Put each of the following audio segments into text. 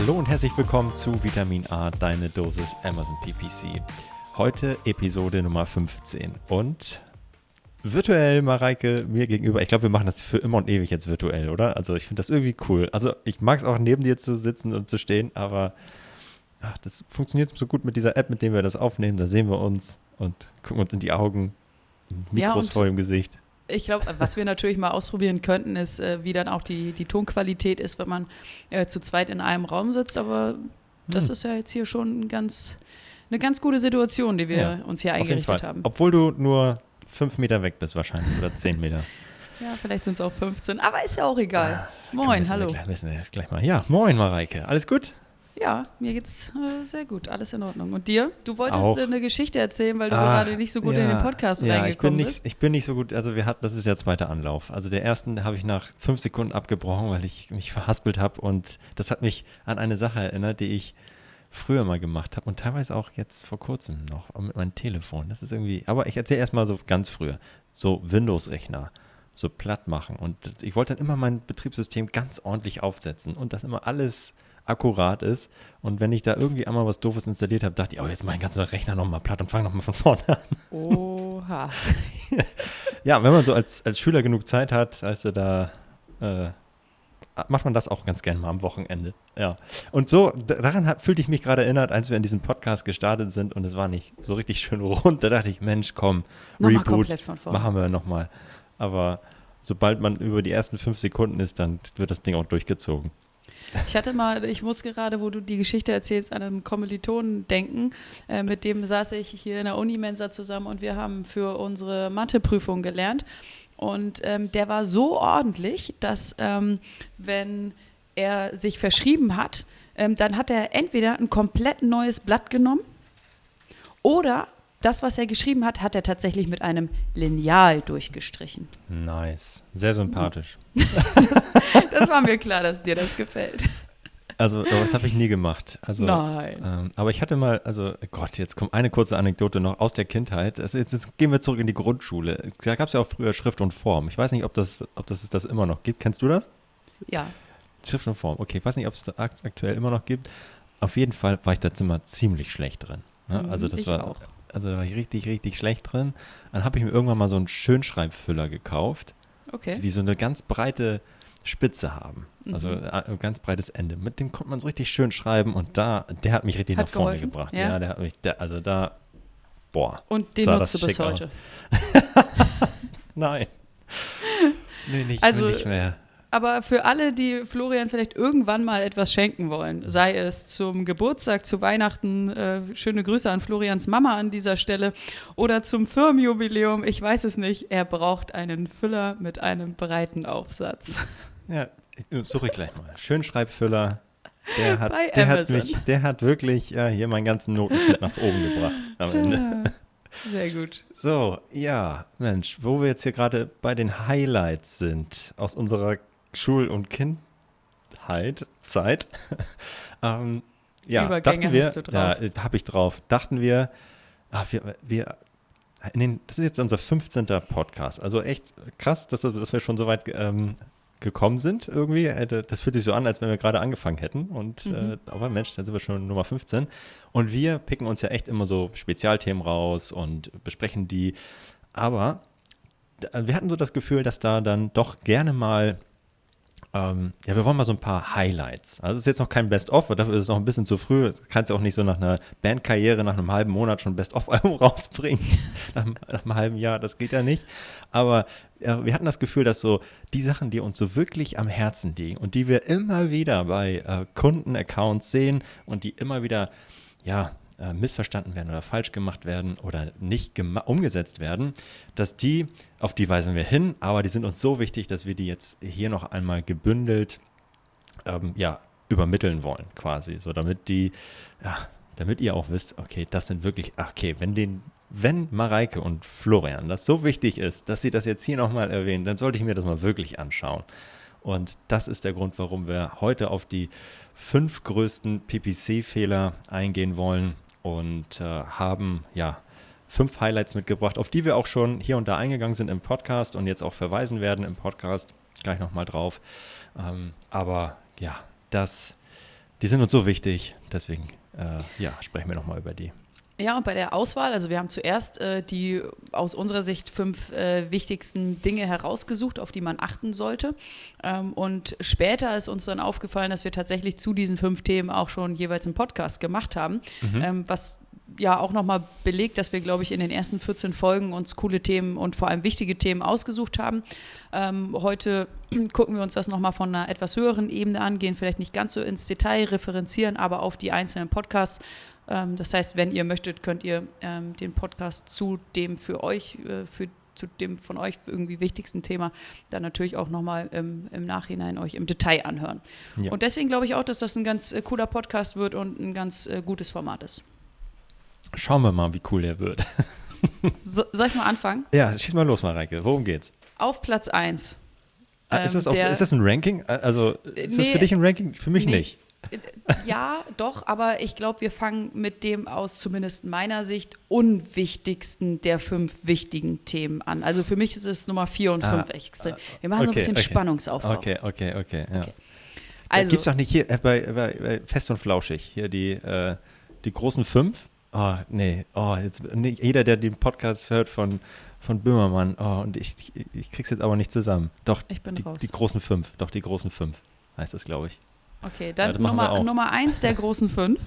Hallo und herzlich willkommen zu Vitamin A, deine Dosis Amazon PPC. Heute Episode Nummer 15 und virtuell Mareike mir gegenüber. Ich glaube, wir machen das für immer und ewig jetzt virtuell, oder? Also ich finde das irgendwie cool. Also ich mag es auch neben dir zu sitzen und zu stehen, aber ach, das funktioniert so gut mit dieser App, mit der wir das aufnehmen. Da sehen wir uns und gucken uns in die Augen, Mikros ja, vor dem Gesicht. Ich glaube, was wir natürlich mal ausprobieren könnten, ist, äh, wie dann auch die, die Tonqualität ist, wenn man äh, zu zweit in einem Raum sitzt. Aber das hm. ist ja jetzt hier schon ganz, eine ganz gute Situation, die wir ja, uns hier eingerichtet haben. Obwohl du nur fünf Meter weg bist wahrscheinlich oder zehn Meter. Ja, vielleicht sind es auch 15, aber ist ja auch egal. Ah, moin, komm, hallo. Wir, wissen wir gleich mal. Ja, moin Mareike, alles gut? Ja, mir geht's äh, sehr gut, alles in Ordnung. Und dir? Du wolltest auch. eine Geschichte erzählen, weil du ah, gerade nicht so gut ja, in den Podcast ja, reingekommen ich bin nicht, bist. Ich bin nicht so gut, also wir hatten, das ist ja zweiter Anlauf. Also der ersten habe ich nach fünf Sekunden abgebrochen, weil ich mich verhaspelt habe und das hat mich an eine Sache erinnert, die ich früher mal gemacht habe und teilweise auch jetzt vor kurzem noch mit meinem Telefon. Das ist irgendwie, aber ich erzähle erstmal so ganz früher, so Windows-Rechner so platt machen und ich wollte dann immer mein Betriebssystem ganz ordentlich aufsetzen und das immer alles akkurat ist. Und wenn ich da irgendwie einmal was Doofes installiert habe, dachte ich, oh, jetzt mach ich den ganzen Rechner nochmal platt und fange nochmal von vorne an. Oha. ja, wenn man so als, als Schüler genug Zeit hat, weißt du, da äh, macht man das auch ganz gerne mal am Wochenende. Ja. Und so, daran hat, fühlte ich mich gerade erinnert, als wir in diesem Podcast gestartet sind und es war nicht so richtig schön rund. Da dachte ich, Mensch, komm, nochmal Reboot, machen wir nochmal. Aber sobald man über die ersten fünf Sekunden ist, dann wird das Ding auch durchgezogen. Ich hatte mal, ich muss gerade, wo du die Geschichte erzählst, an einen Kommilitonen denken. Äh, mit dem saß ich hier in der Unimensa zusammen und wir haben für unsere Matheprüfung gelernt. Und ähm, der war so ordentlich, dass ähm, wenn er sich verschrieben hat, ähm, dann hat er entweder ein komplett neues Blatt genommen oder das, was er geschrieben hat, hat er tatsächlich mit einem Lineal durchgestrichen. Nice. Sehr sympathisch. das, das, war mir klar, dass dir das gefällt. Also, das habe ich nie gemacht. Also, Nein. Ähm, aber ich hatte mal, also Gott, jetzt kommt eine kurze Anekdote noch aus der Kindheit. Also jetzt, jetzt, gehen wir zurück in die Grundschule. Da gab es ja auch früher Schrift und Form. Ich weiß nicht, ob das, ob das das immer noch gibt. Kennst du das? Ja. Schrift und Form. Okay, ich weiß nicht, ob es aktuell immer noch gibt. Auf jeden Fall war ich da immer ziemlich schlecht drin. Ne? Also das ich war auch also da war ich richtig, richtig schlecht drin. Dann habe ich mir irgendwann mal so einen Schönschreibfüller gekauft, okay. die so eine ganz breite Spitze haben. Also mhm. ein ganz breites Ende. Mit dem konnte man so richtig schön schreiben und da, der hat mich richtig hat nach vorne geholfen? gebracht. Ja? ja, der hat mich, der, also da, boah. Und den nutzt du bis heute? Nein. Nee, nicht, also, nicht mehr aber für alle, die Florian vielleicht irgendwann mal etwas schenken wollen, sei es zum Geburtstag, zu Weihnachten, äh, schöne Grüße an Florians Mama an dieser Stelle, oder zum Firmenjubiläum, ich weiß es nicht, er braucht einen Füller mit einem breiten Aufsatz. Ja, suche ich gleich mal. Schönschreibfüller. Der hat, der hat, mich, der hat wirklich äh, hier meinen ganzen Notenschnitt nach oben gebracht am Ende. Sehr gut. So, ja, Mensch, wo wir jetzt hier gerade bei den Highlights sind aus unserer Schul- und Kindheit, Zeit, ähm, ja, Übergänge dachten wir, hast du drauf. Ja, habe ich drauf. Dachten wir, ach, wir, wir den, das ist jetzt unser 15. Podcast. Also echt krass, dass, dass wir schon so weit ähm, gekommen sind irgendwie. Das fühlt sich so an, als wenn wir gerade angefangen hätten. Und mhm. äh, aber Mensch, dann sind wir schon Nummer 15. Und wir picken uns ja echt immer so Spezialthemen raus und besprechen die. Aber wir hatten so das Gefühl, dass da dann doch gerne mal ähm, ja, wir wollen mal so ein paar Highlights. Also es ist jetzt noch kein Best-of, dafür ist es noch ein bisschen zu früh. Du kannst ja auch nicht so nach einer Bandkarriere, nach einem halben Monat schon Best-of-Album rausbringen. nach, nach, einem halben Jahr, das geht ja nicht. Aber ja, wir hatten das Gefühl, dass so die Sachen, die uns so wirklich am Herzen liegen und die wir immer wieder bei äh, Kunden-Accounts sehen und die immer wieder, ja, äh, missverstanden werden oder falsch gemacht werden oder nicht umgesetzt werden, dass die, auf die weisen wir hin, aber die sind uns so wichtig, dass wir die jetzt hier noch einmal gebündelt ähm, ja, übermitteln wollen, quasi. So damit die, ja, damit ihr auch wisst, okay, das sind wirklich, okay, wenn den, wenn Mareike und Florian das so wichtig ist, dass sie das jetzt hier nochmal erwähnen, dann sollte ich mir das mal wirklich anschauen. Und das ist der Grund, warum wir heute auf die fünf größten PPC-Fehler eingehen wollen und äh, haben ja fünf Highlights mitgebracht, auf die wir auch schon hier und da eingegangen sind im Podcast und jetzt auch verweisen werden im Podcast. Gleich nochmal drauf. Ähm, aber ja, das, die sind uns so wichtig, deswegen äh, ja, sprechen wir nochmal über die. Ja, und bei der Auswahl, also wir haben zuerst äh, die aus unserer Sicht fünf äh, wichtigsten Dinge herausgesucht, auf die man achten sollte. Ähm, und später ist uns dann aufgefallen, dass wir tatsächlich zu diesen fünf Themen auch schon jeweils einen Podcast gemacht haben, mhm. ähm, was ja auch nochmal belegt, dass wir, glaube ich, in den ersten 14 Folgen uns coole Themen und vor allem wichtige Themen ausgesucht haben. Ähm, heute gucken wir uns das nochmal von einer etwas höheren Ebene an, gehen vielleicht nicht ganz so ins Detail, referenzieren aber auf die einzelnen Podcasts das heißt, wenn ihr möchtet, könnt ihr ähm, den Podcast zu dem für euch, äh, für zu dem von euch irgendwie wichtigsten Thema dann natürlich auch nochmal im, im Nachhinein euch im Detail anhören. Ja. Und deswegen glaube ich auch, dass das ein ganz äh, cooler Podcast wird und ein ganz äh, gutes Format ist. Schauen wir mal, wie cool der wird. so, soll ich mal anfangen? Ja, schieß mal los, Mareike. Worum geht's? Auf Platz 1. Ah, ist, das ähm, ist, das ein Ranking? Also ist nee, das für dich ein Ranking? Für mich nee. nicht. Ja, doch, aber ich glaube, wir fangen mit dem aus zumindest meiner Sicht unwichtigsten der fünf wichtigen Themen an. Also für mich ist es Nummer vier und fünf ah, extrem. Wir machen okay, so ein bisschen okay. Spannungsaufbau. Okay, okay, okay. Ja. okay. Also, Gibt es doch nicht hier äh, bei, bei, bei, Fest und Flauschig, hier die, äh, die großen fünf? Oh, nee, oh, jetzt, nee, jeder, der den Podcast hört von, von Böhmermann, oh, und ich, ich, ich krieg's jetzt aber nicht zusammen. Doch, die, die großen fünf, doch, die großen fünf heißt das, glaube ich. Okay, dann ja, Nummer, Nummer eins der großen fünf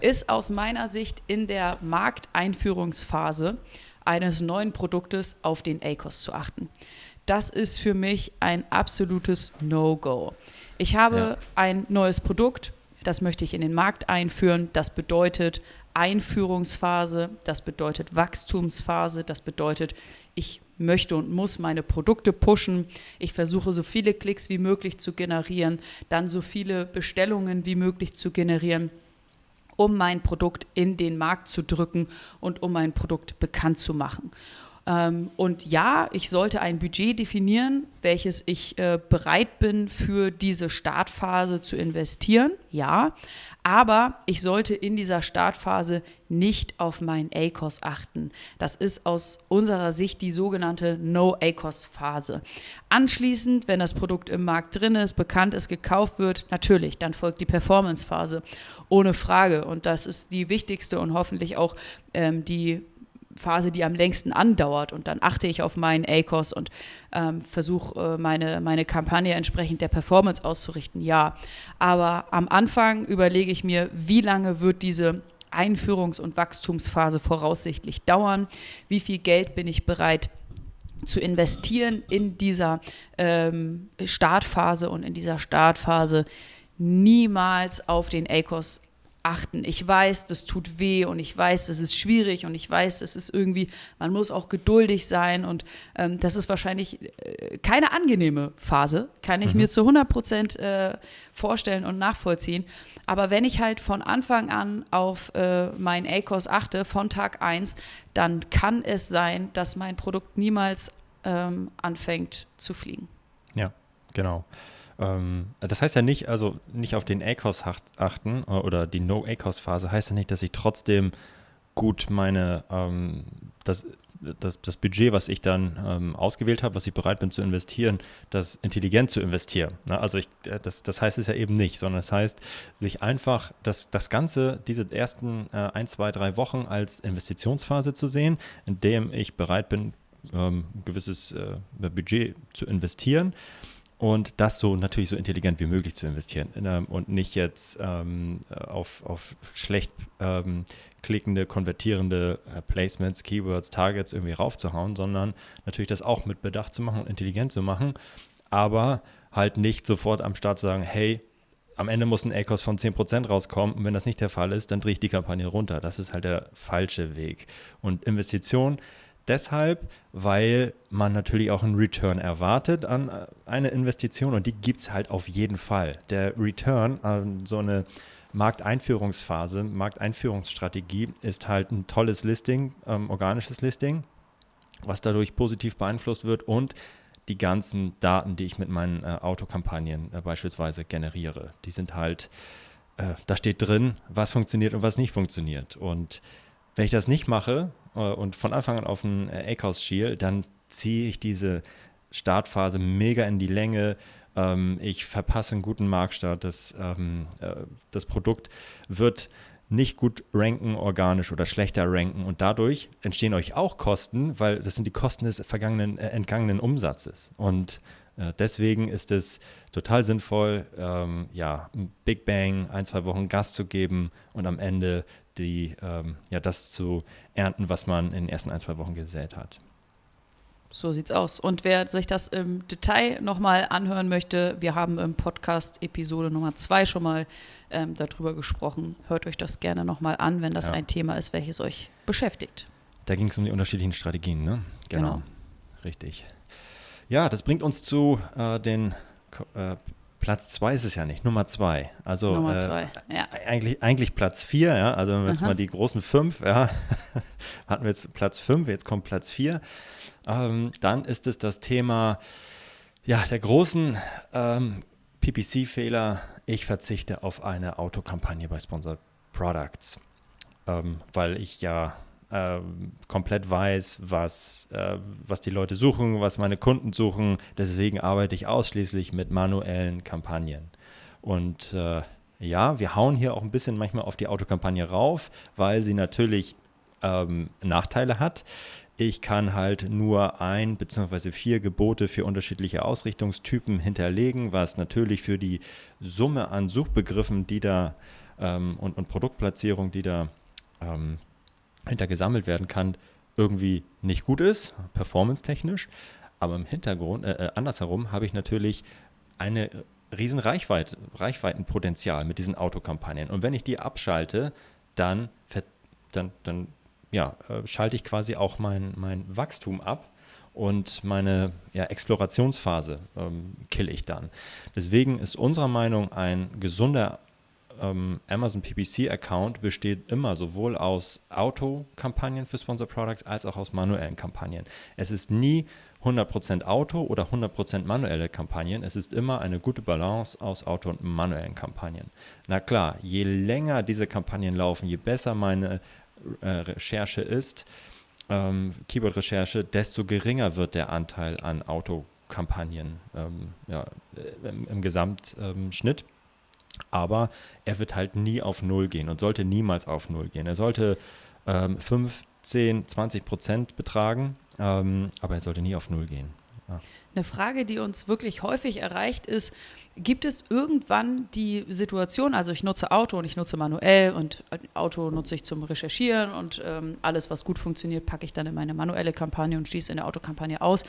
ist aus meiner Sicht in der Markteinführungsphase eines neuen Produktes auf den ACOS zu achten. Das ist für mich ein absolutes No-Go. Ich habe ja. ein neues Produkt, das möchte ich in den Markt einführen. Das bedeutet Einführungsphase, das bedeutet Wachstumsphase, das bedeutet, ich möchte und muss meine Produkte pushen. Ich versuche so viele Klicks wie möglich zu generieren, dann so viele Bestellungen wie möglich zu generieren, um mein Produkt in den Markt zu drücken und um mein Produkt bekannt zu machen. Ähm, und ja, ich sollte ein Budget definieren, welches ich äh, bereit bin für diese Startphase zu investieren. Ja, aber ich sollte in dieser Startphase nicht auf meinen ACOS achten. Das ist aus unserer Sicht die sogenannte No-ACOS-Phase. Anschließend, wenn das Produkt im Markt drin ist, bekannt ist, gekauft wird, natürlich, dann folgt die Performance-Phase. Ohne Frage. Und das ist die wichtigste und hoffentlich auch ähm, die Phase, die am längsten andauert. Und dann achte ich auf meinen ACOS und ähm, versuche äh, meine, meine Kampagne entsprechend der Performance auszurichten. Ja, aber am Anfang überlege ich mir, wie lange wird diese Einführungs- und Wachstumsphase voraussichtlich dauern? Wie viel Geld bin ich bereit zu investieren in dieser ähm, Startphase und in dieser Startphase niemals auf den ACOS achten. Ich weiß, das tut weh und ich weiß, das ist schwierig und ich weiß, das ist irgendwie, man muss auch geduldig sein und ähm, das ist wahrscheinlich äh, keine angenehme Phase, kann ich mhm. mir zu 100 Prozent äh, vorstellen und nachvollziehen. Aber wenn ich halt von Anfang an auf äh, mein ACOS achte, von Tag 1, dann kann es sein, dass mein Produkt niemals ähm, anfängt zu fliegen. Ja, genau. Ähm, das heißt ja nicht, also nicht auf den ACOS achten oder die No-ACOS-Phase heißt ja nicht, dass ich trotzdem gut meine, ähm, das, das, das Budget, was ich dann ähm, ausgewählt habe, was ich bereit bin zu investieren, das intelligent zu investieren. Ne? Also ich, äh, das, das heißt es ja eben nicht, sondern es das heißt, sich einfach das, das Ganze, diese ersten äh, ein, zwei, drei Wochen als Investitionsphase zu sehen, in dem ich bereit bin, ähm, ein gewisses äh, Budget zu investieren und das so natürlich so intelligent wie möglich zu investieren ähm, und nicht jetzt ähm, auf, auf schlecht ähm, klickende, konvertierende äh, Placements, Keywords, Targets irgendwie raufzuhauen, sondern natürlich das auch mit Bedacht zu machen und intelligent zu machen, aber halt nicht sofort am Start zu sagen, hey, am Ende muss ein ACOS von 10% rauskommen und wenn das nicht der Fall ist, dann drehe ich die Kampagne runter. Das ist halt der falsche Weg. Und Investition deshalb, weil man natürlich auch einen Return erwartet an äh, eine Investition und die gibt es halt auf jeden Fall. Der Return an so eine Markteinführungsphase, Markteinführungsstrategie ist halt ein tolles Listing, ähm, organisches Listing, was dadurch positiv beeinflusst wird und die ganzen Daten, die ich mit meinen äh, Autokampagnen äh, beispielsweise generiere. Die sind halt, äh, da steht drin, was funktioniert und was nicht funktioniert. Und wenn ich das nicht mache und von Anfang an auf ein äh, ACOS schiel, dann ziehe ich diese Startphase mega in die Länge. Ähm, ich verpasse einen guten Marktstart. Das, ähm, äh, das Produkt wird nicht gut ranken, organisch oder schlechter ranken. Und dadurch entstehen euch auch Kosten, weil das sind die Kosten des vergangenen, äh, entgangenen Umsatzes. Und äh, deswegen ist es total sinnvoll, ähm, ja, Big Bang, ein, zwei Wochen Gas zu geben und am Ende die, ähm, ja, das zu ernten, was man in den ersten ein, zwei Wochen gesät hat. So sieht's aus. Und wer sich das im Detail nochmal anhören möchte, wir haben im Podcast Episode Nummer zwei schon mal ähm, darüber gesprochen. Hört euch das gerne nochmal an, wenn das ja. ein Thema ist, welches euch beschäftigt. Da ging es um die unterschiedlichen Strategien, ne? Genau. genau. Richtig. Ja, das bringt uns zu äh, den äh, Platz zwei ist es ja nicht, Nummer zwei. Also Nummer äh, zwei, äh, ja. eigentlich, eigentlich Platz vier, ja. Also wenn wir jetzt mal die großen fünf, ja, hatten wir jetzt Platz fünf, jetzt kommt Platz vier. Ähm, dann ist es das Thema ja, der großen ähm, PPC-Fehler. Ich verzichte auf eine Autokampagne bei Sponsored Products, ähm, weil ich ja äh, komplett weiß, was, äh, was die Leute suchen, was meine Kunden suchen. Deswegen arbeite ich ausschließlich mit manuellen Kampagnen. Und äh, ja, wir hauen hier auch ein bisschen manchmal auf die Autokampagne rauf, weil sie natürlich ähm, Nachteile hat. Ich kann halt nur ein bzw. vier Gebote für unterschiedliche Ausrichtungstypen hinterlegen, was natürlich für die Summe an Suchbegriffen, die da ähm, und, und Produktplatzierung, die da ähm, hinter gesammelt werden kann, irgendwie nicht gut ist, performance-technisch. Aber im Hintergrund, äh, äh andersherum, habe ich natürlich eine riesen Reichweite, Reichweitenpotenzial mit diesen Autokampagnen. Und wenn ich die abschalte, dann, dann, dann ja, äh, schalte ich quasi auch mein, mein Wachstum ab und meine ja, Explorationsphase ähm, kill ich dann. Deswegen ist unserer Meinung ein gesunder ähm, Amazon PPC-Account besteht immer sowohl aus Auto-Kampagnen für Sponsor Products als auch aus manuellen Kampagnen. Es ist nie 100% Auto oder 100% manuelle Kampagnen. Es ist immer eine gute Balance aus Auto- und manuellen Kampagnen. Na klar, je länger diese Kampagnen laufen, je besser meine äh, Recherche ist, ähm, Keyword-Recherche, desto geringer wird der Anteil an Autokampagnen ähm, ja, im, im Gesamtschnitt. Aber er wird halt nie auf Null gehen und sollte niemals auf Null gehen. Er sollte ähm, 5, 10, 20 Prozent betragen, ähm, aber er sollte nie auf Null gehen. Ja. Eine Frage, die uns wirklich häufig erreicht, ist, gibt es irgendwann die Situation, also ich nutze Auto und ich nutze manuell und Auto nutze ich zum Recherchieren und ähm, alles, was gut funktioniert, packe ich dann in meine manuelle Kampagne und schließe in der Autokampagne aus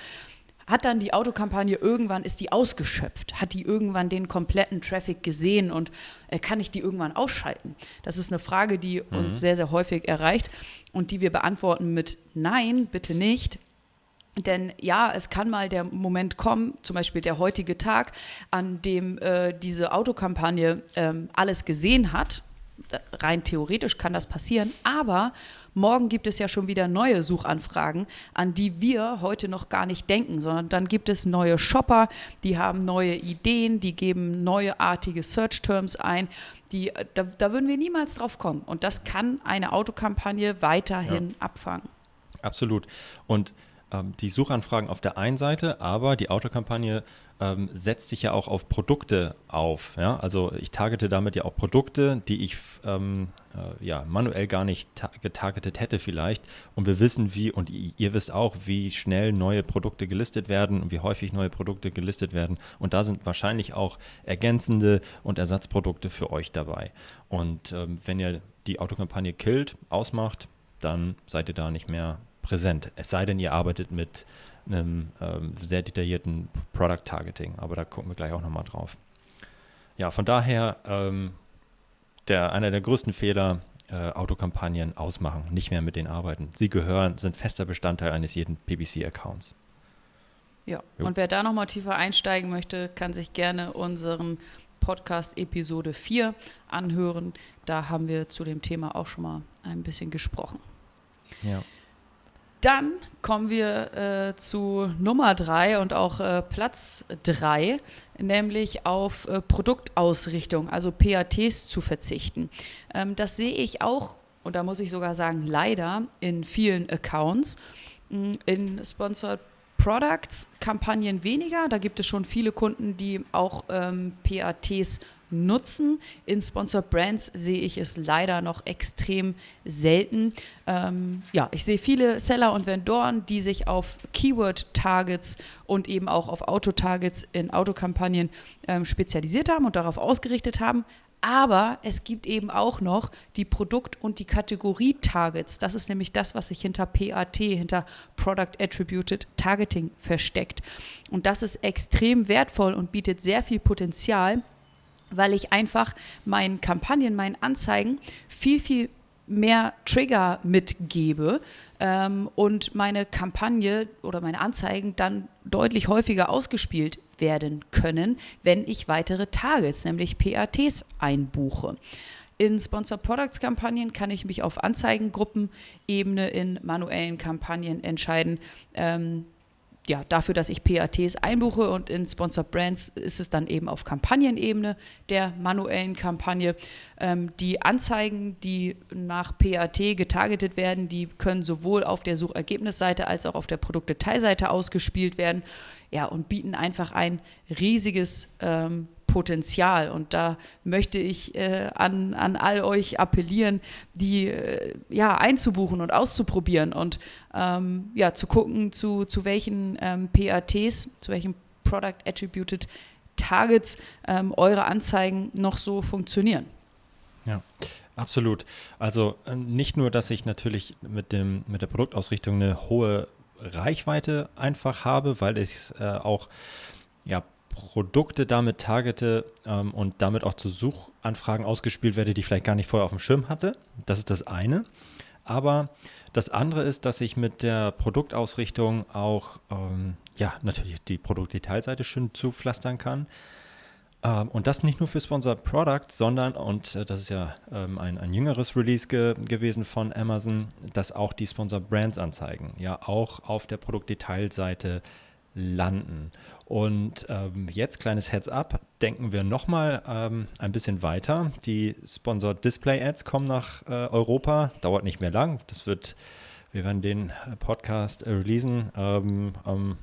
hat dann die Autokampagne irgendwann, ist die ausgeschöpft? Hat die irgendwann den kompletten Traffic gesehen und äh, kann ich die irgendwann ausschalten? Das ist eine Frage, die mhm. uns sehr, sehr häufig erreicht und die wir beantworten mit Nein, bitte nicht. Denn ja, es kann mal der Moment kommen, zum Beispiel der heutige Tag, an dem äh, diese Autokampagne ähm, alles gesehen hat. Rein theoretisch kann das passieren, aber morgen gibt es ja schon wieder neue Suchanfragen, an die wir heute noch gar nicht denken, sondern dann gibt es neue Shopper, die haben neue Ideen, die geben neuartige Search-Terms ein. Die, da, da, würden wir niemals drauf kommen. Und das kann eine Autokampagne weiterhin ja. abfangen. Absolut. Und die Suchanfragen auf der einen Seite, aber die Autokampagne ähm, setzt sich ja auch auf Produkte auf. Ja? Also ich targete damit ja auch Produkte, die ich ähm, äh, ja, manuell gar nicht getargetet hätte vielleicht. Und wir wissen wie, und ihr wisst auch, wie schnell neue Produkte gelistet werden und wie häufig neue Produkte gelistet werden. Und da sind wahrscheinlich auch ergänzende und Ersatzprodukte für euch dabei. Und ähm, wenn ihr die Autokampagne killt, ausmacht, dann seid ihr da nicht mehr präsent. Es sei denn, ihr arbeitet mit einem ähm, sehr detaillierten Product Targeting, aber da gucken wir gleich auch nochmal drauf. Ja, von daher, ähm, der, einer der größten Fehler äh, Autokampagnen ausmachen, nicht mehr mit denen arbeiten. Sie gehören, sind fester Bestandteil eines jeden PPC-Accounts. Ja, jo. und wer da nochmal tiefer einsteigen möchte, kann sich gerne unseren Podcast Episode 4 anhören. Da haben wir zu dem Thema auch schon mal ein bisschen gesprochen. Ja. Dann kommen wir äh, zu Nummer drei und auch äh, Platz drei, nämlich auf äh, Produktausrichtung, also PATs zu verzichten. Ähm, das sehe ich auch, und da muss ich sogar sagen, leider in vielen Accounts. Mm, in Sponsored Products Kampagnen weniger. Da gibt es schon viele Kunden, die auch ähm, PATs nutzen. In Sponsored Brands sehe ich es leider noch extrem selten. Ähm, ja, ich sehe viele Seller und Vendoren, die sich auf Keyword-Targets und eben auch auf Auto-Targets in Autokampagnen ähm, spezialisiert haben und darauf ausgerichtet haben. Aber es gibt eben auch noch die Produkt- und die Kategorie-Targets. Das ist nämlich das, was sich hinter PAT, hinter Product Attributed Targeting versteckt. Und das ist extrem wertvoll und bietet sehr viel Potenzial, weil ich einfach meinen Kampagnen, meinen Anzeigen viel, viel mehr Trigger mitgebe ähm, und meine Kampagne oder meine Anzeigen dann deutlich häufiger ausgespielt werden können, wenn ich weitere Targets, nämlich PATs einbuche. In Sponsor Products Kampagnen kann ich mich auf Anzeigengruppenebene in manuellen Kampagnen entscheiden, ähm, ja, dafür, dass ich PATs einbuche und in Sponsored Brands ist es dann eben auf Kampagnenebene der manuellen Kampagne. Ähm, die Anzeigen, die nach PAT getargetet werden, die können sowohl auf der Suchergebnisseite als auch auf der Produktdetailseite ausgespielt werden. Ja, und bieten einfach ein riesiges ähm, Potenzial. Und da möchte ich äh, an, an all euch appellieren, die äh, ja einzubuchen und auszuprobieren und ähm, ja zu gucken, zu, zu welchen ähm, PATs, zu welchen Product Attributed Targets ähm, eure Anzeigen noch so funktionieren. Ja. Absolut. Also äh, nicht nur, dass ich natürlich mit, dem, mit der Produktausrichtung eine hohe Reichweite einfach habe, weil ich es äh, auch ja, Produkte damit targete ähm, und damit auch zu Suchanfragen ausgespielt werde, die ich vielleicht gar nicht vorher auf dem Schirm hatte. Das ist das eine. Aber das andere ist, dass ich mit der Produktausrichtung auch, ähm, ja, natürlich die Produktdetailseite schön zupflastern kann. Ähm, und das nicht nur für Sponsored Products, sondern, und äh, das ist ja ähm, ein, ein jüngeres Release ge gewesen von Amazon, dass auch die Sponsored Brands Anzeigen ja auch auf der Produktdetailseite landen. Und ähm, jetzt, kleines Heads-up, denken wir nochmal ähm, ein bisschen weiter. Die Sponsored Display Ads kommen nach äh, Europa, dauert nicht mehr lang. Das wird, wir werden den äh, Podcast äh, releasen ähm, am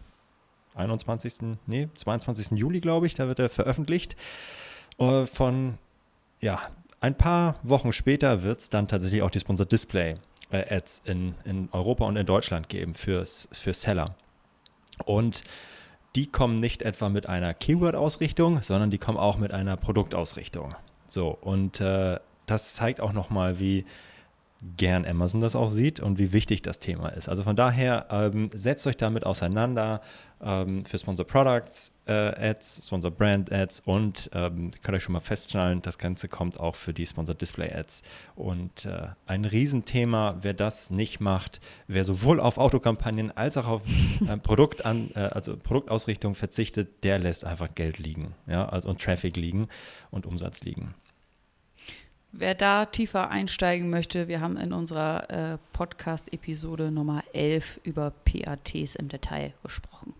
21. Nee, 22. Juli, glaube ich, da wird er veröffentlicht. Äh, von, ja, ein paar Wochen später wird es dann tatsächlich auch die Sponsored Display äh, Ads in, in Europa und in Deutschland geben fürs, für Seller. Und die kommen nicht etwa mit einer Keyword-Ausrichtung, sondern die kommen auch mit einer Produktausrichtung. So, und äh, das zeigt auch nochmal, wie gern Amazon das auch sieht und wie wichtig das Thema ist. Also von daher ähm, setzt euch damit auseinander ähm, für Sponsor Products äh, Ads, Sponsor Brand Ads und ähm, könnt euch schon mal feststellen, das Ganze kommt auch für die Sponsor Display Ads. Und äh, ein Riesenthema, wer das nicht macht, wer sowohl auf Autokampagnen als auch auf äh, Produkt an, äh, also Produktausrichtung verzichtet, der lässt einfach Geld liegen, ja, also und Traffic liegen und Umsatz liegen. Wer da tiefer einsteigen möchte, wir haben in unserer äh, Podcast-Episode Nummer 11 über PATs im Detail gesprochen.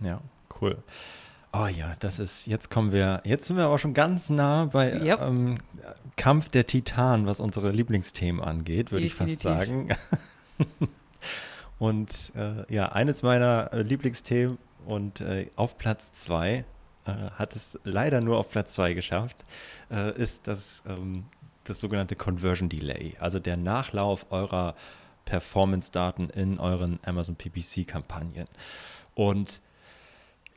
Ja, cool. Oh ja, das ist, jetzt kommen wir, jetzt sind wir auch schon ganz nah bei yep. ähm, Kampf der Titanen, was unsere Lieblingsthemen angeht, würde ich fast sagen. und äh, ja, eines meiner äh, Lieblingsthemen und äh, auf Platz zwei äh, hat es leider nur auf Platz zwei geschafft, äh, ist das ähm, das sogenannte Conversion Delay, also der Nachlauf eurer Performance-Daten in euren Amazon PPC-Kampagnen. Und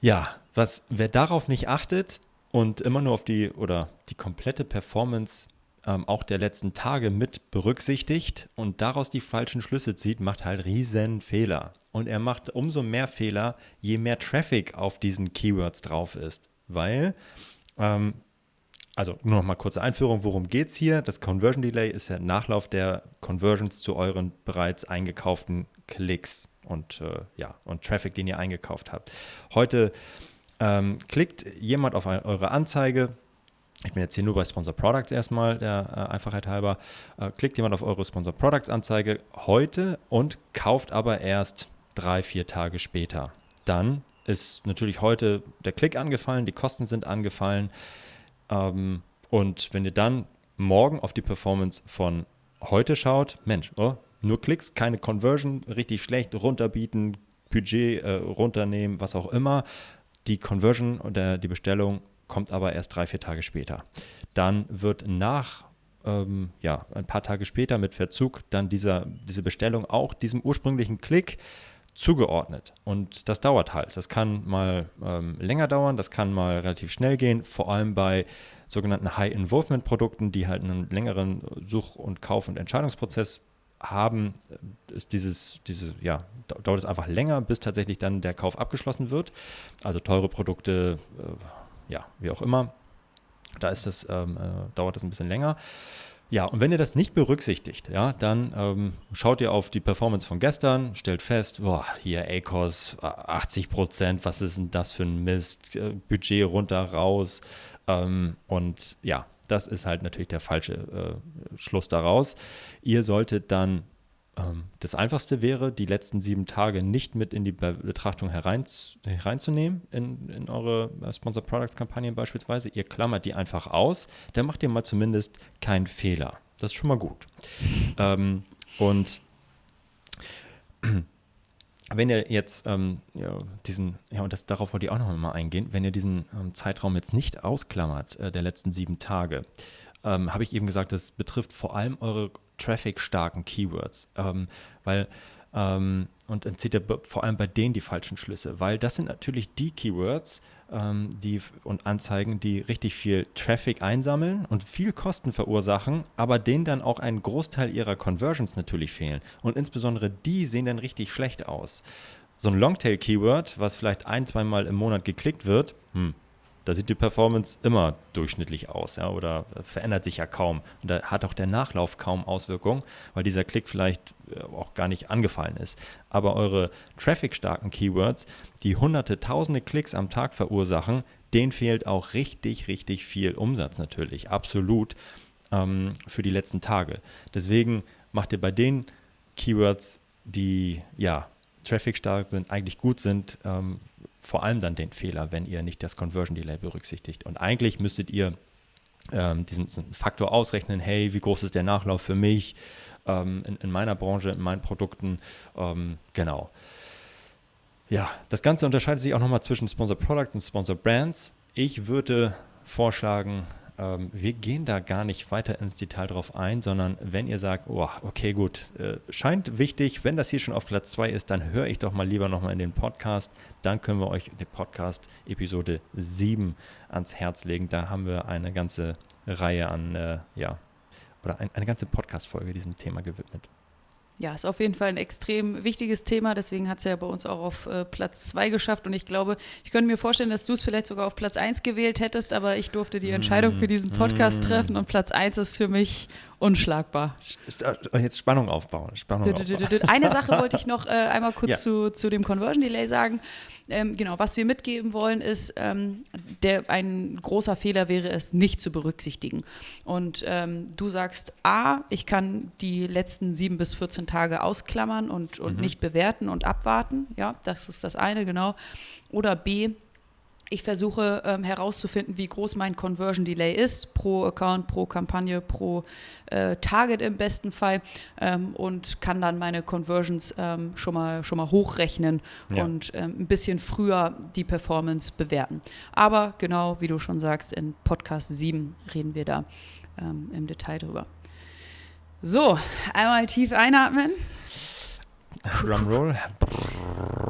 ja, was, wer darauf nicht achtet und immer nur auf die oder die komplette Performance ähm, auch der letzten Tage mit berücksichtigt und daraus die falschen Schlüsse zieht, macht halt riesen Fehler. Und er macht umso mehr Fehler, je mehr Traffic auf diesen Keywords drauf ist. Weil ähm, also nur noch mal kurze Einführung, worum geht es hier? Das Conversion Delay ist der Nachlauf der Conversions zu euren bereits eingekauften Klicks und, äh, ja, und Traffic, den ihr eingekauft habt. Heute ähm, klickt jemand auf eine, eure Anzeige, ich bin jetzt hier nur bei Sponsor Products erstmal, der äh, Einfachheit halber, äh, klickt jemand auf eure Sponsor Products Anzeige heute und kauft aber erst drei, vier Tage später. Dann ist natürlich heute der Klick angefallen, die Kosten sind angefallen. Ähm, und wenn ihr dann morgen auf die Performance von heute schaut, Mensch, oh, nur Klicks, keine Conversion, richtig schlecht, runterbieten, Budget äh, runternehmen, was auch immer. Die Conversion oder die Bestellung kommt aber erst drei, vier Tage später. Dann wird nach ähm, ja, ein paar Tage später mit Verzug dann dieser, diese Bestellung auch diesem ursprünglichen Klick zugeordnet. Und das dauert halt. Das kann mal ähm, länger dauern, das kann mal relativ schnell gehen, vor allem bei sogenannten High-Involvement-Produkten, die halt einen längeren Such- und Kauf- und Entscheidungsprozess haben, äh, ist dieses, diese, ja, dauert es einfach länger, bis tatsächlich dann der Kauf abgeschlossen wird. Also teure Produkte, äh, ja, wie auch immer. Da ist das, ähm, äh, dauert das ein bisschen länger. Ja, und wenn ihr das nicht berücksichtigt, ja, dann ähm, schaut ihr auf die Performance von gestern, stellt fest, boah, hier ACOS 80 Prozent, was ist denn das für ein Mist, äh, Budget runter, raus. Ähm, und ja, das ist halt natürlich der falsche äh, Schluss daraus. Ihr solltet dann, das Einfachste wäre, die letzten sieben Tage nicht mit in die Betrachtung herein, hereinzunehmen, in, in eure äh, Sponsor Products Kampagnen beispielsweise. Ihr klammert die einfach aus, dann macht ihr mal zumindest keinen Fehler. Das ist schon mal gut. ähm, und wenn ihr jetzt ähm, ja, diesen, ja, und das, darauf wollte ich auch noch eingehen, wenn ihr diesen ähm, Zeitraum jetzt nicht ausklammert, äh, der letzten sieben Tage, ähm, habe ich eben gesagt, das betrifft vor allem eure traffic-starken Keywords, ähm, weil ähm, und zieht ihr vor allem bei denen die falschen Schlüsse, weil das sind natürlich die Keywords ähm, die, und Anzeigen, die richtig viel Traffic einsammeln und viel Kosten verursachen, aber denen dann auch ein Großteil ihrer Conversions natürlich fehlen. Und insbesondere die sehen dann richtig schlecht aus. So ein Longtail-Keyword, was vielleicht ein, zweimal im Monat geklickt wird, hm, da sieht die Performance immer durchschnittlich aus ja, oder verändert sich ja kaum. Und da hat auch der Nachlauf kaum Auswirkungen, weil dieser Klick vielleicht äh, auch gar nicht angefallen ist. Aber eure traffic-starken Keywords, die hunderte, tausende Klicks am Tag verursachen, denen fehlt auch richtig, richtig viel Umsatz natürlich, absolut ähm, für die letzten Tage. Deswegen macht ihr bei den Keywords, die ja traffic stark sind, eigentlich gut sind, ähm, vor allem dann den Fehler, wenn ihr nicht das Conversion Delay berücksichtigt. Und eigentlich müsstet ihr ähm, diesen, diesen, Faktor ausrechnen, hey, wie groß ist der Nachlauf für mich ähm, in, in, meiner Branche, in meinen Produkten, ähm, genau. Ja, das Ganze unterscheidet sich auch nochmal zwischen Sponsor Product und Sponsor Brands. Ich würde vorschlagen, ähm, wir gehen da gar nicht weiter ins Detail drauf ein, sondern wenn ihr sagt, oh, okay, gut, äh, scheint wichtig, wenn das hier schon auf Platz 2 ist, dann höre ich doch mal lieber nochmal in den Podcast. Dann können wir euch den Podcast Episode 7 ans Herz legen. Da haben wir eine ganze Reihe an, äh, ja, oder ein, eine ganze Podcast-Folge diesem Thema gewidmet. Ja, ist auf jeden Fall ein extrem wichtiges Thema. Deswegen hat es ja bei uns auch auf äh, Platz 2 geschafft. Und ich glaube, ich könnte mir vorstellen, dass du es vielleicht sogar auf Platz 1 gewählt hättest, aber ich durfte die Entscheidung für diesen Podcast mm. treffen und Platz 1 ist für mich unschlagbar. Jetzt Spannung aufbauen. Spannung aufbauen. Eine Sache wollte ich noch äh, einmal kurz ja. zu, zu dem Conversion Delay sagen. Ähm, genau, was wir mitgeben wollen, ist, ähm, der, ein großer Fehler wäre es, nicht zu berücksichtigen. Und ähm, du sagst, A, ich kann die letzten sieben bis 14 Tage ausklammern und, und mhm. nicht bewerten und abwarten. Ja, das ist das eine, genau. Oder B, ich versuche ähm, herauszufinden, wie groß mein Conversion Delay ist, pro Account, pro Kampagne, pro äh, Target im besten Fall ähm, und kann dann meine Conversions ähm, schon, mal, schon mal hochrechnen ja. und ähm, ein bisschen früher die Performance bewerten. Aber genau wie du schon sagst, in Podcast 7 reden wir da ähm, im Detail drüber. So, einmal tief einatmen. Drumroll.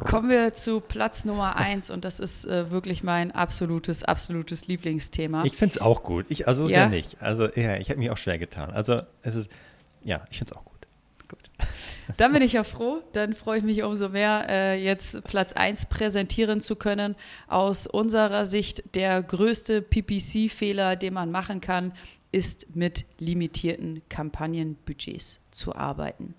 Kommen wir zu Platz Nummer eins und das ist äh, wirklich mein absolutes, absolutes Lieblingsthema. Ich finde es auch gut. Ich, also ist ja? ja nicht. Also ja, ich habe mich auch schwer getan. Also es ist, ja, ich finde es auch gut. Gut. dann bin ich ja froh. Dann freue ich mich umso mehr, äh, jetzt Platz 1 präsentieren zu können. Aus unserer Sicht der größte PPC-Fehler, den man machen kann, ist mit limitierten Kampagnenbudgets zu arbeiten.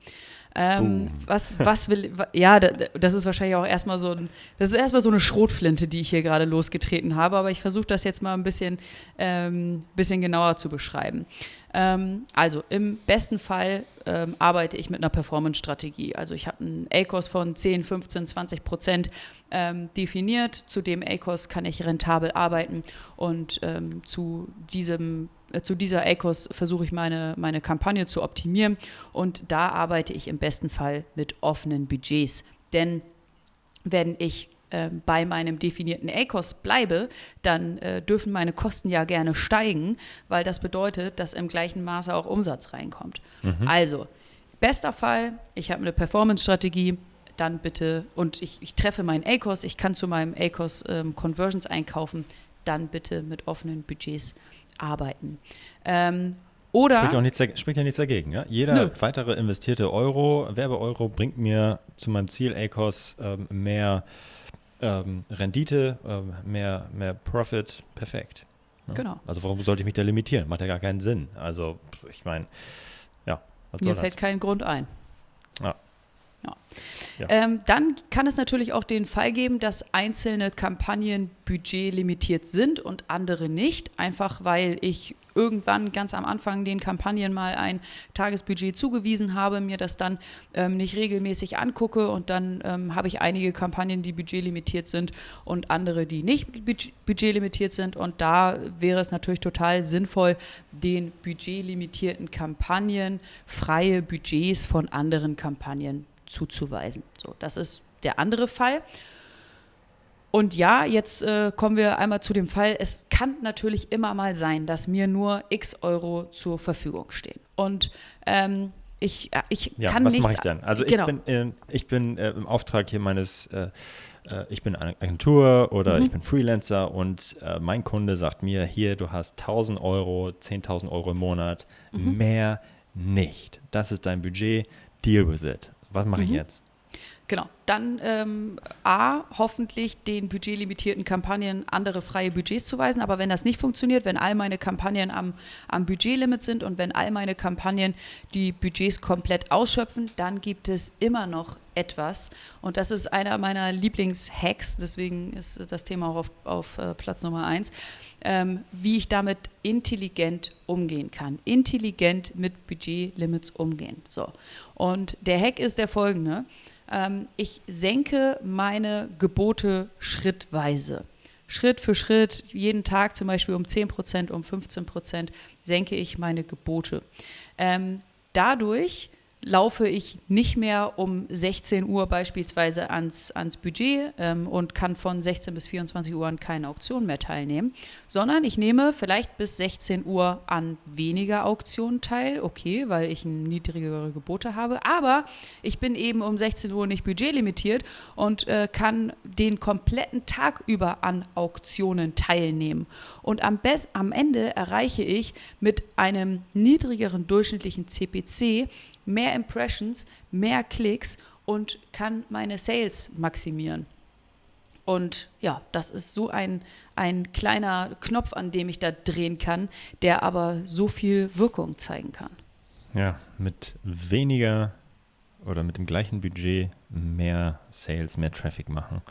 Ähm, was, was will, ja, das ist wahrscheinlich auch erstmal so ein, das ist erstmal so eine Schrotflinte, die ich hier gerade losgetreten habe, aber ich versuche das jetzt mal ein bisschen, ähm, bisschen genauer zu beschreiben. Ähm, also im besten Fall ähm, arbeite ich mit einer Performance-Strategie. Also ich habe einen ACOS von 10, 15, 20 Prozent ähm, definiert. Zu dem ACOS kann ich rentabel arbeiten und ähm, zu diesem zu dieser ACOS versuche ich meine, meine Kampagne zu optimieren und da arbeite ich im besten Fall mit offenen Budgets. Denn wenn ich äh, bei meinem definierten ACOS bleibe, dann äh, dürfen meine Kosten ja gerne steigen, weil das bedeutet, dass im gleichen Maße auch Umsatz reinkommt. Mhm. Also, bester Fall, ich habe eine Performance-Strategie, dann bitte, und ich, ich treffe meinen ACOS, ich kann zu meinem ACOS ähm, Conversions einkaufen, dann bitte mit offenen Budgets arbeiten. Ähm, oder spricht, auch nichts, spricht ja nichts dagegen. Ja? Jeder nö. weitere investierte Euro, Werbeeuro, bringt mir zu meinem Ziel ACOS ähm, mehr ähm, Rendite, ähm, mehr, mehr Profit. Perfekt. Ja? Genau. Also warum sollte ich mich da limitieren? Macht ja gar keinen Sinn. Also ich meine, ja. Mir fällt das? kein Grund ein. Ja. Ja. Ja. Ähm, dann kann es natürlich auch den Fall geben, dass einzelne Kampagnen budgetlimitiert sind und andere nicht, einfach weil ich irgendwann ganz am Anfang den Kampagnen mal ein Tagesbudget zugewiesen habe, mir das dann ähm, nicht regelmäßig angucke und dann ähm, habe ich einige Kampagnen, die budgetlimitiert sind und andere, die nicht budgetlimitiert sind und da wäre es natürlich total sinnvoll, den budgetlimitierten Kampagnen freie Budgets von anderen Kampagnen zuzuweisen. So, das ist der andere Fall. Und ja, jetzt äh, kommen wir einmal zu dem Fall, es kann natürlich immer mal sein, dass mir nur x Euro zur Verfügung stehen. Und ähm, ich, äh, ich ja, kann was nichts. Was mache ich denn? Also genau. ich bin, äh, ich bin äh, im Auftrag hier meines, äh, äh, ich bin eine Agentur oder mhm. ich bin Freelancer und mein Kunde sagt mir, hier, du hast 1000 Euro, 10.000 Euro im Monat, mhm. mehr nicht. Das ist dein Budget, deal with it. Was mache mhm. ich jetzt? Genau. Dann ähm, A, hoffentlich den budgetlimitierten Kampagnen andere freie Budgets zuweisen. Aber wenn das nicht funktioniert, wenn all meine Kampagnen am, am Budgetlimit sind und wenn all meine Kampagnen die Budgets komplett ausschöpfen, dann gibt es immer noch etwas. Und das ist einer meiner Lieblingshacks, deswegen ist das Thema auch auf, auf äh, Platz Nummer eins, ähm, wie ich damit intelligent umgehen kann. Intelligent mit Budgetlimits umgehen. So. Und der Hack ist der folgende ähm, ich senke meine Gebote schrittweise. Schritt für Schritt, jeden Tag zum Beispiel um 10 Prozent, um 15 Prozent, senke ich meine Gebote. Ähm, dadurch laufe ich nicht mehr um 16 Uhr beispielsweise ans, ans Budget ähm, und kann von 16 bis 24 Uhr an keine Auktion mehr teilnehmen, sondern ich nehme vielleicht bis 16 Uhr an weniger Auktionen teil, okay, weil ich niedrigere Gebote habe, aber ich bin eben um 16 Uhr nicht budgetlimitiert und äh, kann den kompletten Tag über an Auktionen teilnehmen. Und am, am Ende erreiche ich mit einem niedrigeren durchschnittlichen CPC mehr Impressions, mehr Klicks und kann meine Sales maximieren. Und ja, das ist so ein, ein kleiner Knopf, an dem ich da drehen kann, der aber so viel Wirkung zeigen kann. Ja, mit weniger oder mit dem gleichen Budget mehr Sales, mehr Traffic machen.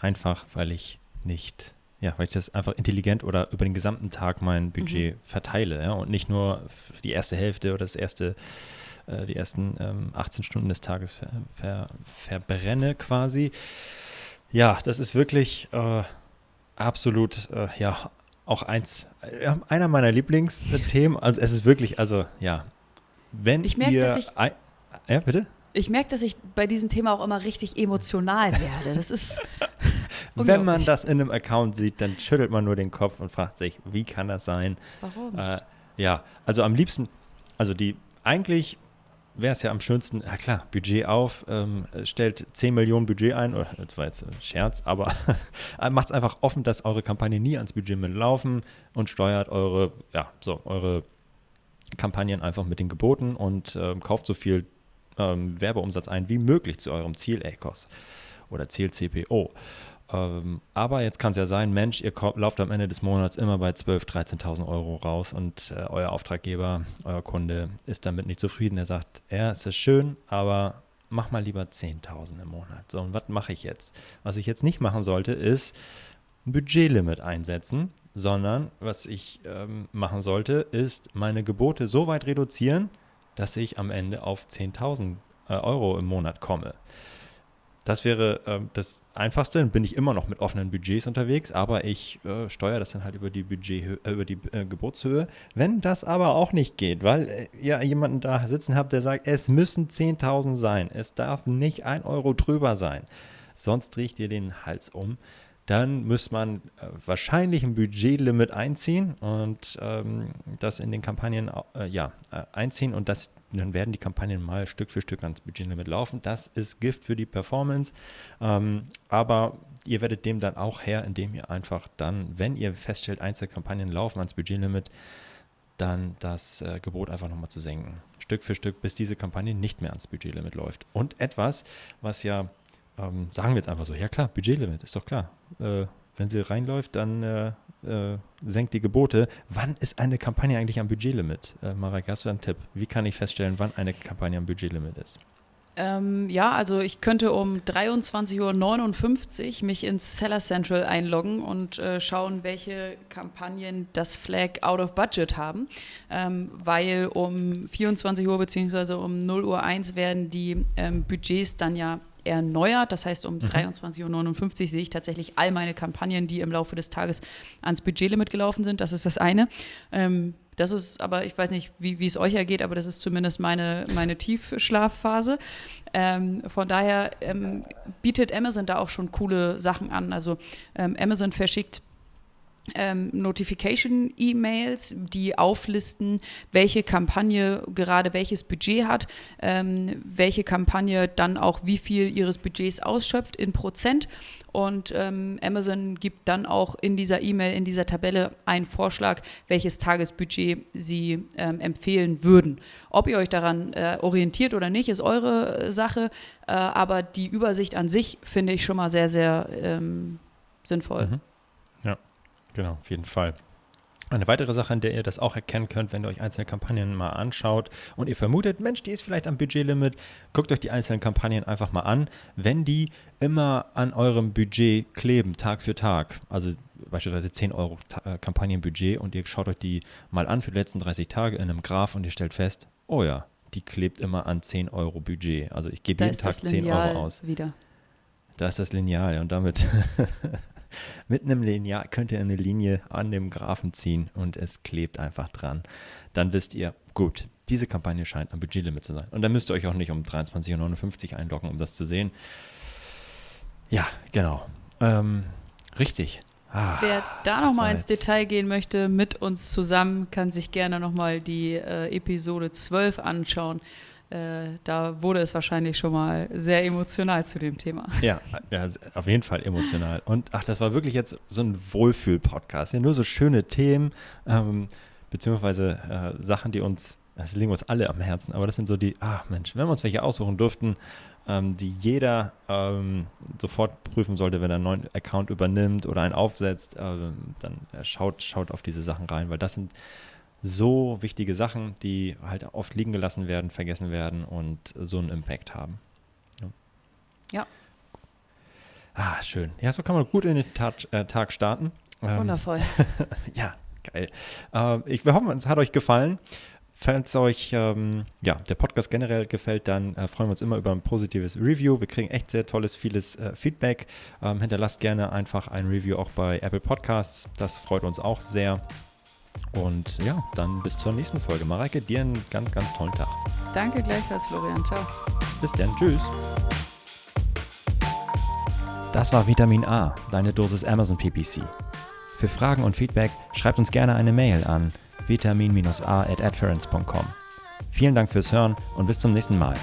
Einfach, weil ich nicht, ja, weil ich das einfach intelligent oder über den gesamten Tag mein Budget mhm. verteile ja, und nicht nur die erste Hälfte oder das erste äh, die ersten ähm, 18 Stunden des Tages ver, ver, verbrenne quasi. Ja, das ist wirklich äh, absolut, äh, ja, auch eins, äh, einer meiner Lieblingsthemen. Also es ist wirklich, also ja, wenn ich merke, dass ich, ja, bitte? Ich merke, dass ich bei diesem Thema auch immer richtig emotional werde. Das ist. Wenn man das in einem Account sieht, dann schüttelt man nur den Kopf und fragt sich, wie kann das sein? Warum? Äh, ja, also am liebsten, also die eigentlich wäre es ja am schönsten, ja klar, Budget auf, ähm, stellt 10 Millionen Budget ein, oder das war jetzt ein Scherz, aber macht es einfach offen, dass eure Kampagne nie ans Budget mitlaufen und steuert eure, ja, so, eure Kampagnen einfach mit den Geboten und ähm, kauft so viel ähm, Werbeumsatz ein wie möglich zu eurem Ziel ACOS oder Ziel CPO. Ähm, aber jetzt kann es ja sein, Mensch, ihr lauft am Ende des Monats immer bei 12.000, 13.000 Euro raus und äh, euer Auftraggeber, euer Kunde ist damit nicht zufrieden. Er sagt, ja, es ist schön, aber mach mal lieber 10.000 im Monat. So, und was mache ich jetzt? Was ich jetzt nicht machen sollte, ist ein Budgetlimit einsetzen, sondern was ich ähm, machen sollte, ist meine Gebote so weit reduzieren, dass ich am Ende auf 10.000 äh, Euro im Monat komme. Das wäre äh, das Einfachste. Dann bin ich immer noch mit offenen Budgets unterwegs, aber ich äh, steuere das dann halt über die Budget, äh, über die äh, Geburtshöhe. Wenn das aber auch nicht geht, weil äh, ihr jemanden da sitzen habt, der sagt, es müssen 10.000 sein, es darf nicht ein Euro drüber sein, sonst riecht ihr den Hals um dann muss man äh, wahrscheinlich ein Budgetlimit einziehen und ähm, das in den Kampagnen äh, ja, äh, einziehen und das, dann werden die Kampagnen mal Stück für Stück ans Budgetlimit laufen. Das ist Gift für die Performance, ähm, aber ihr werdet dem dann auch her, indem ihr einfach dann, wenn ihr feststellt, Einzelkampagnen laufen ans Budgetlimit, dann das äh, Gebot einfach nochmal zu senken. Stück für Stück, bis diese Kampagne nicht mehr ans Budgetlimit läuft. Und etwas, was ja ähm, sagen wir jetzt einfach so, ja klar, Budgetlimit, ist doch klar. Äh, wenn sie reinläuft, dann äh, äh, senkt die Gebote. Wann ist eine Kampagne eigentlich am Budgetlimit? Äh, Marek, hast du einen Tipp? Wie kann ich feststellen, wann eine Kampagne am Budgetlimit ist? Ähm, ja, also ich könnte um 23.59 Uhr mich ins Seller Central einloggen und äh, schauen, welche Kampagnen das Flag out of budget haben, ähm, weil um 24 Uhr bzw. um 0 Uhr 1 werden die ähm, Budgets dann ja erneuert. Das heißt, um mhm. 23.59 Uhr sehe ich tatsächlich all meine Kampagnen, die im Laufe des Tages ans Budgetlimit gelaufen sind. Das ist das eine. Ähm, das ist aber, ich weiß nicht, wie, es euch ergeht, aber das ist zumindest meine, meine Tiefschlafphase. Ähm, von daher ähm, bietet Amazon da auch schon coole Sachen an. Also ähm, Amazon verschickt ähm, Notification-E-Mails, die auflisten, welche Kampagne gerade welches Budget hat, ähm, welche Kampagne dann auch wie viel ihres Budgets ausschöpft in Prozent. Und ähm, Amazon gibt dann auch in dieser E-Mail, in dieser Tabelle einen Vorschlag, welches Tagesbudget sie ähm, empfehlen würden. Ob ihr euch daran äh, orientiert oder nicht, ist eure äh, Sache. Äh, aber die Übersicht an sich finde ich schon mal sehr, sehr ähm, sinnvoll. Mhm. Genau, auf jeden Fall. Eine weitere Sache, an der ihr das auch erkennen könnt, wenn ihr euch einzelne Kampagnen mal anschaut und ihr vermutet, Mensch, die ist vielleicht am Budgetlimit, guckt euch die einzelnen Kampagnen einfach mal an. Wenn die immer an eurem Budget kleben, Tag für Tag, also beispielsweise 10 Euro äh, Kampagnenbudget und ihr schaut euch die mal an für die letzten 30 Tage in einem Graph und ihr stellt fest, oh ja, die klebt immer an 10 Euro Budget. Also ich gebe jeden Tag 10 Euro aus. Wieder. Da ist das Lineal und damit mit einem Lineal könnt ihr eine Linie an dem Graphen ziehen und es klebt einfach dran. Dann wisst ihr, gut, diese Kampagne scheint am Budgetlimit zu sein. Und dann müsst ihr euch auch nicht um 23.59 Uhr einloggen, um das zu sehen. Ja, genau. Ähm, richtig. Ah, Wer da nochmal ins Detail gehen möchte mit uns zusammen, kann sich gerne nochmal die äh, Episode 12 anschauen. Äh, da wurde es wahrscheinlich schon mal sehr emotional zu dem Thema. Ja, ja auf jeden Fall emotional. Und ach, das war wirklich jetzt so ein Wohlfühl-Podcast. Ja, nur so schöne Themen, ähm, beziehungsweise äh, Sachen, die uns, das liegen uns alle am Herzen, aber das sind so die, ach Mensch, wenn wir uns welche aussuchen dürften, ähm, die jeder ähm, sofort prüfen sollte, wenn er einen neuen Account übernimmt oder einen aufsetzt, ähm, dann äh, schaut, schaut auf diese Sachen rein, weil das sind so wichtige Sachen, die halt oft liegen gelassen werden, vergessen werden und so einen Impact haben. Ja. ja. Ah, schön. Ja, so kann man gut in den Tag, äh, Tag starten. Ähm, Wundervoll. ja, geil. Äh, ich, wir hoffen, es hat euch gefallen. Falls euch ähm, ja, der Podcast generell gefällt, dann äh, freuen wir uns immer über ein positives Review. Wir kriegen echt sehr tolles, vieles äh, Feedback. Ähm, hinterlasst gerne einfach ein Review auch bei Apple Podcasts. Das freut uns auch sehr. Und ja, dann bis zur nächsten Folge. Mareike, dir einen ganz, ganz tollen Tag. Danke gleichfalls, Florian. Ciao. Bis dann. Tschüss. Das war Vitamin A, deine Dosis Amazon PPC. Für Fragen und Feedback schreibt uns gerne eine Mail an vitamin-a at Vielen Dank fürs Hören und bis zum nächsten Mal.